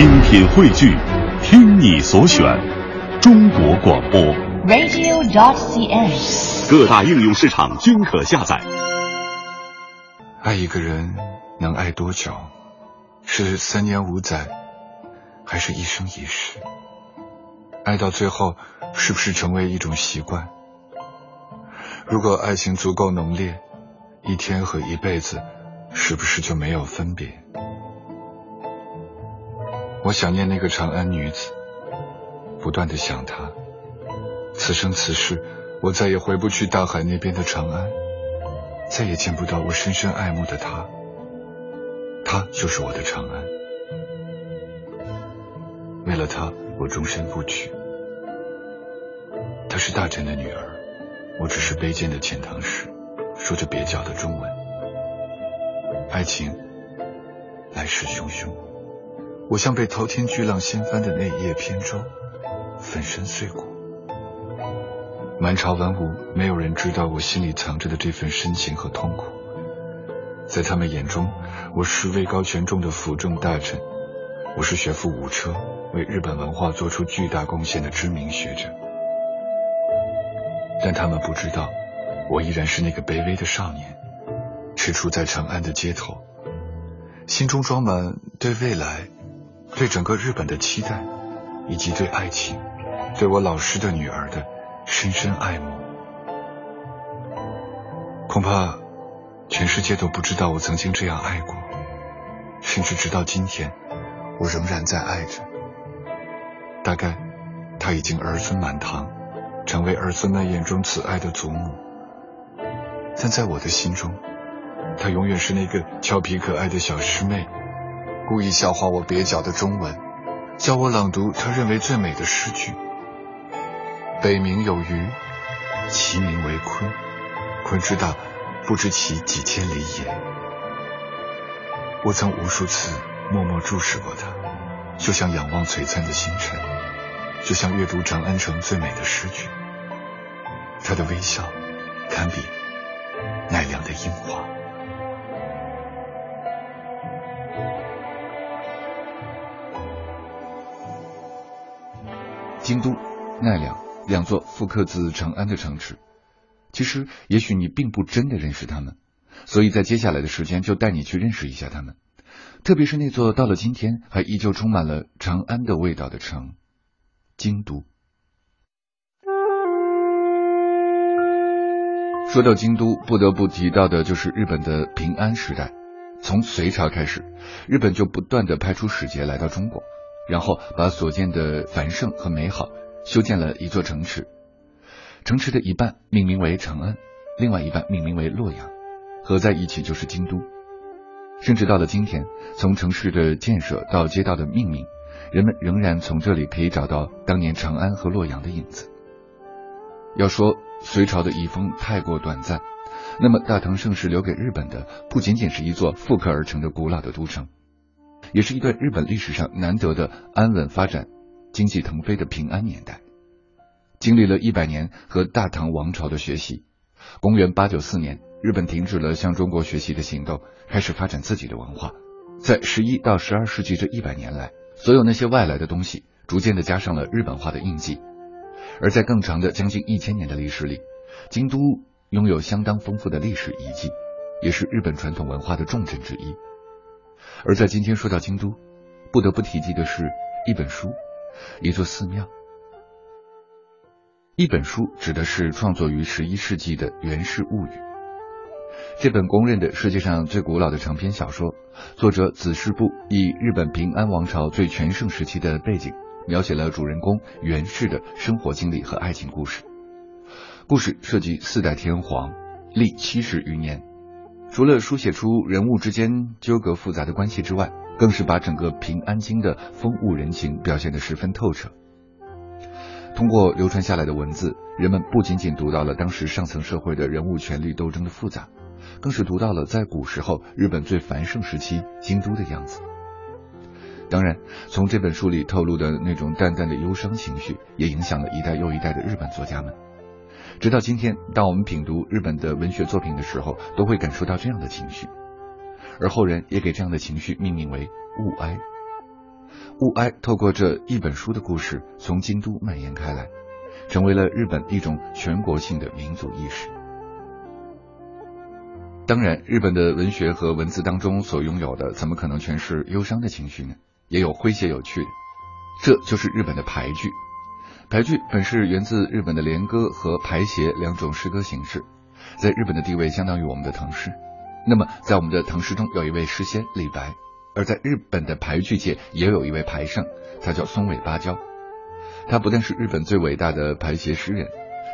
精品汇聚，听你所选，中国广播。radio.dot.cn，。各大应用市场均可下载。爱一个人能爱多久？是三年五载，还是一生一世？爱到最后，是不是成为一种习惯？如果爱情足够浓烈，一天和一辈子，是不是就没有分别？我想念那个长安女子，不断的想她。此生此世，我再也回不去大海那边的长安，再也见不到我深深爱慕的她。她就是我的长安。为了她，我终身不娶。她是大臣的女儿，我只是卑贱的遣唐使，说着蹩脚的中文。爱情来势汹汹，我像被滔天巨浪掀翻的那一叶扁舟，粉身碎骨。满朝文武，没有人知道我心里藏着的这份深情和痛苦。在他们眼中，我是位高权重的辅政大臣，我是学富五车、为日本文化做出巨大贡献的知名学者。但他们不知道，我依然是那个卑微的少年，踟蹰在长安的街头，心中装满对未来、对整个日本的期待，以及对爱情、对我老师的女儿的深深爱慕。恐怕全世界都不知道我曾经这样爱过，甚至直到今天，我仍然在爱着。大概他已经儿孙满堂，成为儿孙们眼中慈爱的祖母，但在我的心中，她永远是那个俏皮可爱的小师妹，故意笑话我蹩脚的中文，教我朗读他认为最美的诗句。北冥有鱼，其名为鲲。鲲之大，不知其几千里也。我曾无数次默默注视过他，就像仰望璀璨的星辰，就像阅读长安城最美的诗句。他的微笑，堪比奈良的樱花。京都、奈良两座复刻自长安的城池。其实，也许你并不真的认识他们，所以在接下来的时间就带你去认识一下他们，特别是那座到了今天还依旧充满了长安的味道的城——京都。说到京都，不得不提到的就是日本的平安时代。从隋朝开始，日本就不断的派出使节来到中国，然后把所见的繁盛和美好修建了一座城池。城池的一半命名为长安，另外一半命名为洛阳，合在一起就是京都。甚至到了今天，从城市的建设到街道的命名，人们仍然从这里可以找到当年长安和洛阳的影子。要说隋朝的遗风太过短暂，那么大唐盛世留给日本的不仅仅是一座复刻而成的古老的都城，也是一段日本历史上难得的安稳发展、经济腾飞的平安年代。经历了一百年和大唐王朝的学习，公元八九四年，日本停止了向中国学习的行动，开始发展自己的文化。在十一到十二世纪这一百年来，所有那些外来的东西逐渐的加上了日本化的印记。而在更长的将近一千年的历史里，京都拥有相当丰富的历史遗迹，也是日本传统文化的重镇之一。而在今天说到京都，不得不提及的是一本书，一座寺庙。一本书指的是创作于十一世纪的《源氏物语》。这本公认的世界上最古老的长篇小说，作者子氏部以日本平安王朝最全盛时期的背景，描写了主人公源氏的生活经历和爱情故事。故事涉及四代天皇，历七十余年。除了书写出人物之间纠葛复杂的关系之外，更是把整个平安京的风物人情表现得十分透彻。通过流传下来的文字，人们不仅仅读到了当时上层社会的人物权力斗争的复杂，更是读到了在古时候日本最繁盛时期京都的样子。当然，从这本书里透露的那种淡淡的忧伤情绪，也影响了一代又一代的日本作家们。直到今天，当我们品读日本的文学作品的时候，都会感受到这样的情绪，而后人也给这样的情绪命名为物哀。物哀透过这一本书的故事，从京都蔓延开来，成为了日本一种全国性的民族意识。当然，日本的文学和文字当中所拥有的，怎么可能全是忧伤的情绪呢？也有诙谐有趣的，这就是日本的排句。排句本是源自日本的连歌和排协两种诗歌形式，在日本的地位相当于我们的唐诗。那么，在我们的唐诗中有一位诗仙李白，而在日本的排句界也有一位排圣，他叫松尾芭蕉。他不但是日本最伟大的排协诗人，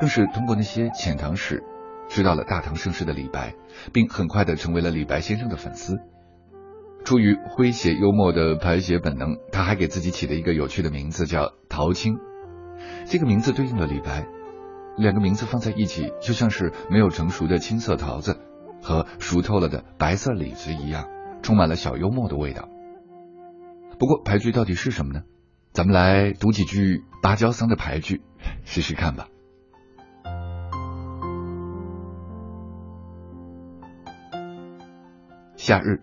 更是通过那些遣唐使。知道了大唐盛世的李白，并很快的成为了李白先生的粉丝。出于诙谐幽默的排写本能，他还给自己起了一个有趣的名字，叫陶青。这个名字对应了李白，两个名字放在一起，就像是没有成熟的青色桃子和熟透了的白色李子一样，充满了小幽默的味道。不过牌句到底是什么呢？咱们来读几句芭蕉桑的牌句，试试看吧。夏日，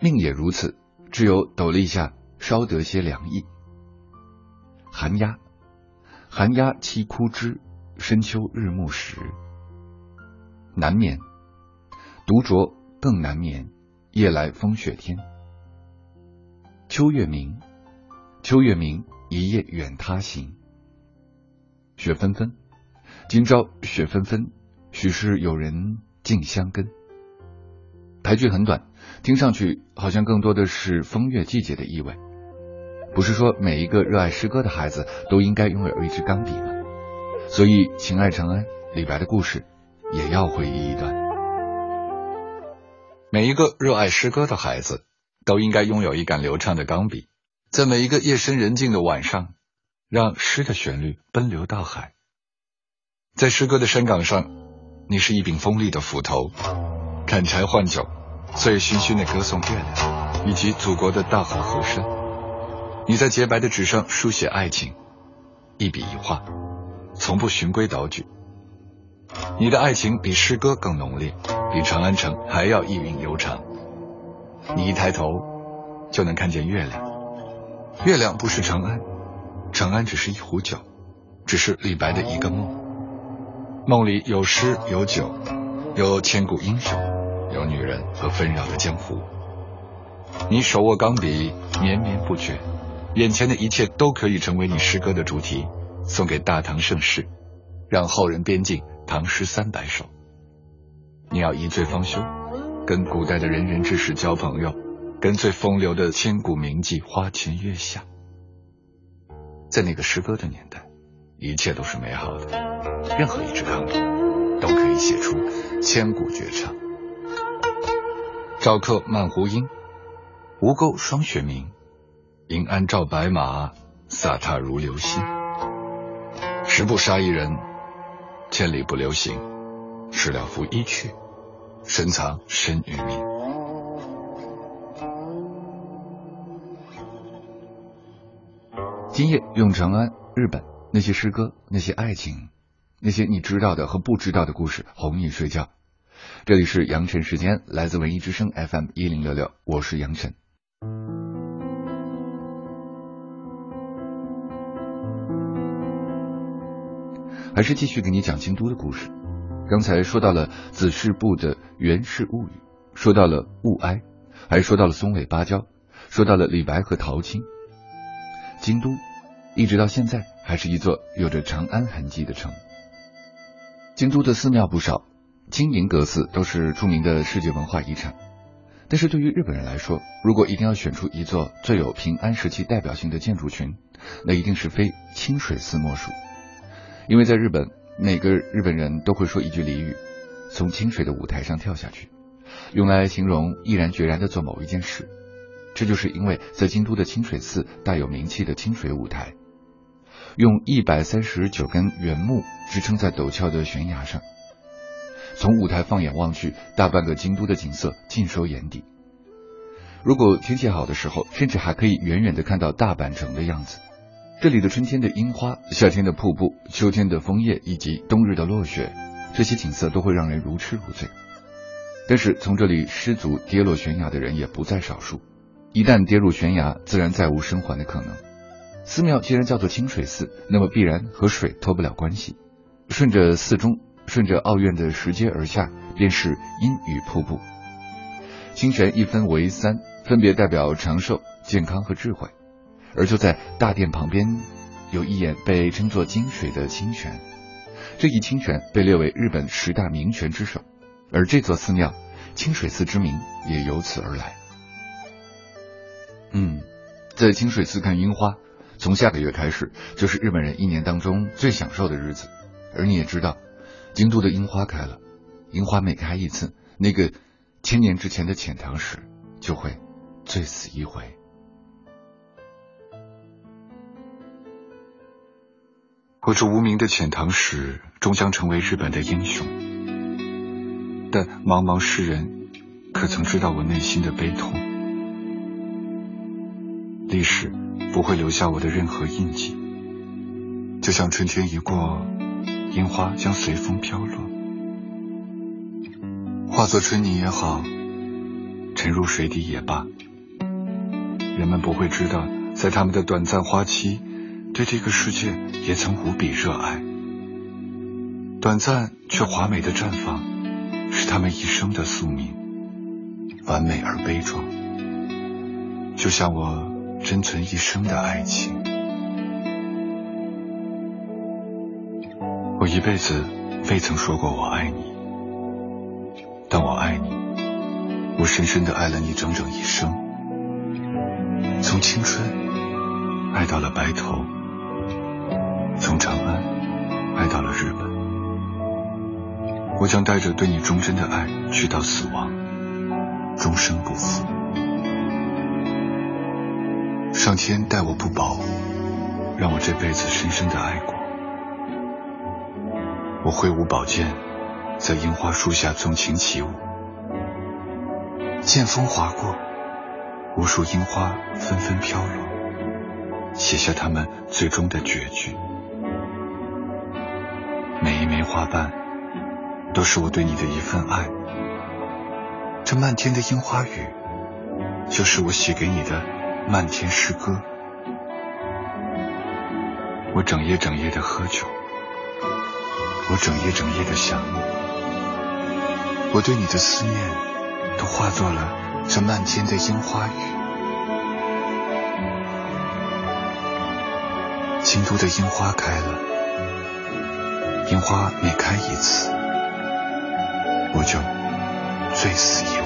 命也如此，只有斗笠下稍得些凉意。寒鸦，寒鸦栖枯枝，深秋日暮时。难眠，独酌更难眠，夜来风雪天。秋月明，秋月明，一夜远他行。雪纷纷，今朝雪纷纷，许是有人近乡根。排句很短，听上去好像更多的是风月季节的意味。不是说每一个热爱诗歌的孩子都应该拥有一支钢笔吗？所以，情爱长安，李白的故事也要回忆一段。每一个热爱诗歌的孩子都应该拥有一杆流畅的钢笔，在每一个夜深人静的晚上，让诗的旋律奔流到海。在诗歌的山岗上，你是一柄锋利的斧头，砍柴换酒。醉醺醺的歌颂月亮，以及祖国的大好河山。你在洁白的纸上书写爱情，一笔一画，从不循规蹈矩。你的爱情比诗歌更浓烈，比长安城还要意韵悠长。你一抬头就能看见月亮，月亮不是长安，长安只是一壶酒，只是李白的一个梦。梦里有诗有酒，有千古英雄。有女人和纷扰的江湖，你手握钢笔，绵绵不绝，眼前的一切都可以成为你诗歌的主题，送给大唐盛世，让后人编进唐诗三百首。你要一醉方休，跟古代的仁人志士交朋友，跟最风流的千古名妓花前月下。在那个诗歌的年代，一切都是美好的，任何一支钢笔都可以写出千古绝唱。赵客漫胡缨，吴钩霜雪明。银鞍照白马，飒沓如流星。十步杀一人，千里不留行。事了拂衣去，深藏身与名。今夜用长安、日本那些诗歌、那些爱情、那些你知道的和不知道的故事哄你睡觉。这里是杨晨时间，来自文艺之声 FM 一零六六，我是杨晨。还是继续给你讲京都的故事。刚才说到了子氏部的《源氏物语》，说到了物哀，还说到了松尾芭蕉，说到了李白和陶青。京都一直到现在还是一座有着长安痕迹的城。京都的寺庙不少。金银阁寺都是著名的世界文化遗产，但是对于日本人来说，如果一定要选出一座最有平安时期代表性的建筑群，那一定是非清水寺莫属。因为在日本，每个日本人都会说一句俚语：“从清水的舞台上跳下去”，用来形容毅然决然的做某一件事。这就是因为在京都的清水寺大有名气的清水舞台，用一百三十九根原木支撑在陡峭的悬崖上。从舞台放眼望去，大半个京都的景色尽收眼底。如果天气好的时候，甚至还可以远远的看到大阪城的样子。这里的春天的樱花、夏天的瀑布、秋天的枫叶以及冬日的落雪，这些景色都会让人如痴如醉。但是从这里失足跌落悬崖的人也不在少数。一旦跌入悬崖，自然再无生还的可能。寺庙既然叫做清水寺，那么必然和水脱不了关系。顺着寺中，顺着奥院的石阶而下，便是阴雨瀑布。清泉一分为三，分别代表长寿、健康和智慧。而就在大殿旁边，有一眼被称作金水的清泉。这一清泉被列为日本十大名泉之首，而这座寺庙清水寺之名也由此而来。嗯，在清水寺看樱花。从下个月开始，就是日本人一年当中最享受的日子。而你也知道，京都的樱花开了，樱花每开一次，那个千年之前的遣唐使就会醉死一回。我这无名的遣唐使终将成为日本的英雄，但茫茫世人可曾知道我内心的悲痛？历史。不会留下我的任何印记，就像春天一过，樱花将随风飘落，化作春泥也好，沉入水底也罢。人们不会知道，在他们的短暂花期，对这个世界也曾无比热爱。短暂却华美的绽放，是他们一生的宿命，完美而悲壮。就像我。珍存一生的爱情，我一辈子未曾说过我爱你，但我爱你，我深深的爱了你整整一生，从青春爱到了白头，从长安爱到了日本，我将带着对你忠贞的爱去到死亡，终生不负。上天待我不薄，让我这辈子深深的爱过。我挥舞宝剑，在樱花树下纵情起舞，剑锋划过，无数樱花纷纷飘落，写下他们最终的绝句。每一枚花瓣，都是我对你的一份爱。这漫天的樱花雨，就是我写给你的。漫天诗歌，我整夜整夜的喝酒，我整夜整夜的想你，我对你的思念都化作了这漫天的樱花雨。京都的樱花开了，樱花每开一次，我就醉死一。